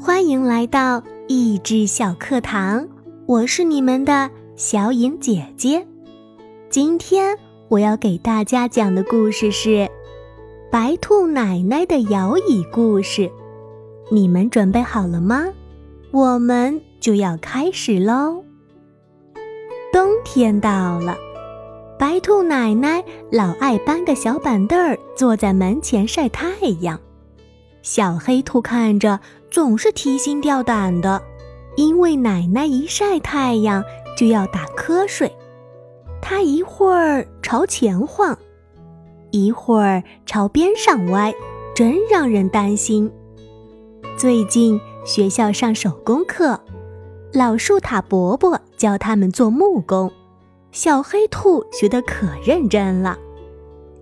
欢迎来到益智小课堂，我是你们的小颖姐姐。今天我要给大家讲的故事是《白兔奶奶的摇椅故事》，你们准备好了吗？我们就要开始喽。冬天到了，白兔奶奶老爱搬个小板凳儿坐在门前晒太阳。小黑兔看着总是提心吊胆的，因为奶奶一晒太阳就要打瞌睡。她一会儿朝前晃，一会儿朝边上歪，真让人担心。最近学校上手工课，老树塔伯伯教他们做木工，小黑兔学得可认真了。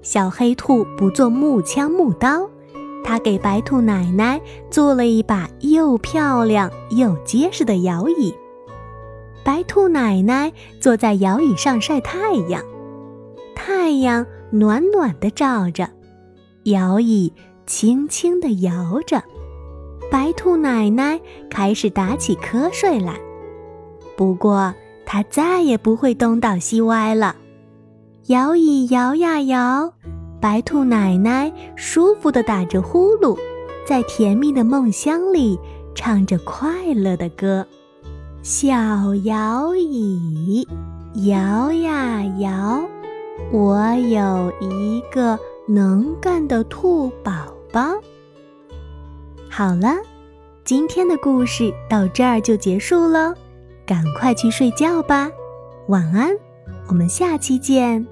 小黑兔不做木枪木刀。他给白兔奶奶做了一把又漂亮又结实的摇椅。白兔奶奶坐在摇椅上晒太阳，太阳暖暖的照着，摇椅轻轻地摇着。白兔奶奶开始打起瞌睡来，不过她再也不会东倒西歪了。摇椅摇呀摇。白兔奶奶舒服地打着呼噜，在甜蜜的梦乡里唱着快乐的歌。小摇椅摇呀摇，我有一个能干的兔宝宝。好了，今天的故事到这儿就结束了，赶快去睡觉吧，晚安，我们下期见。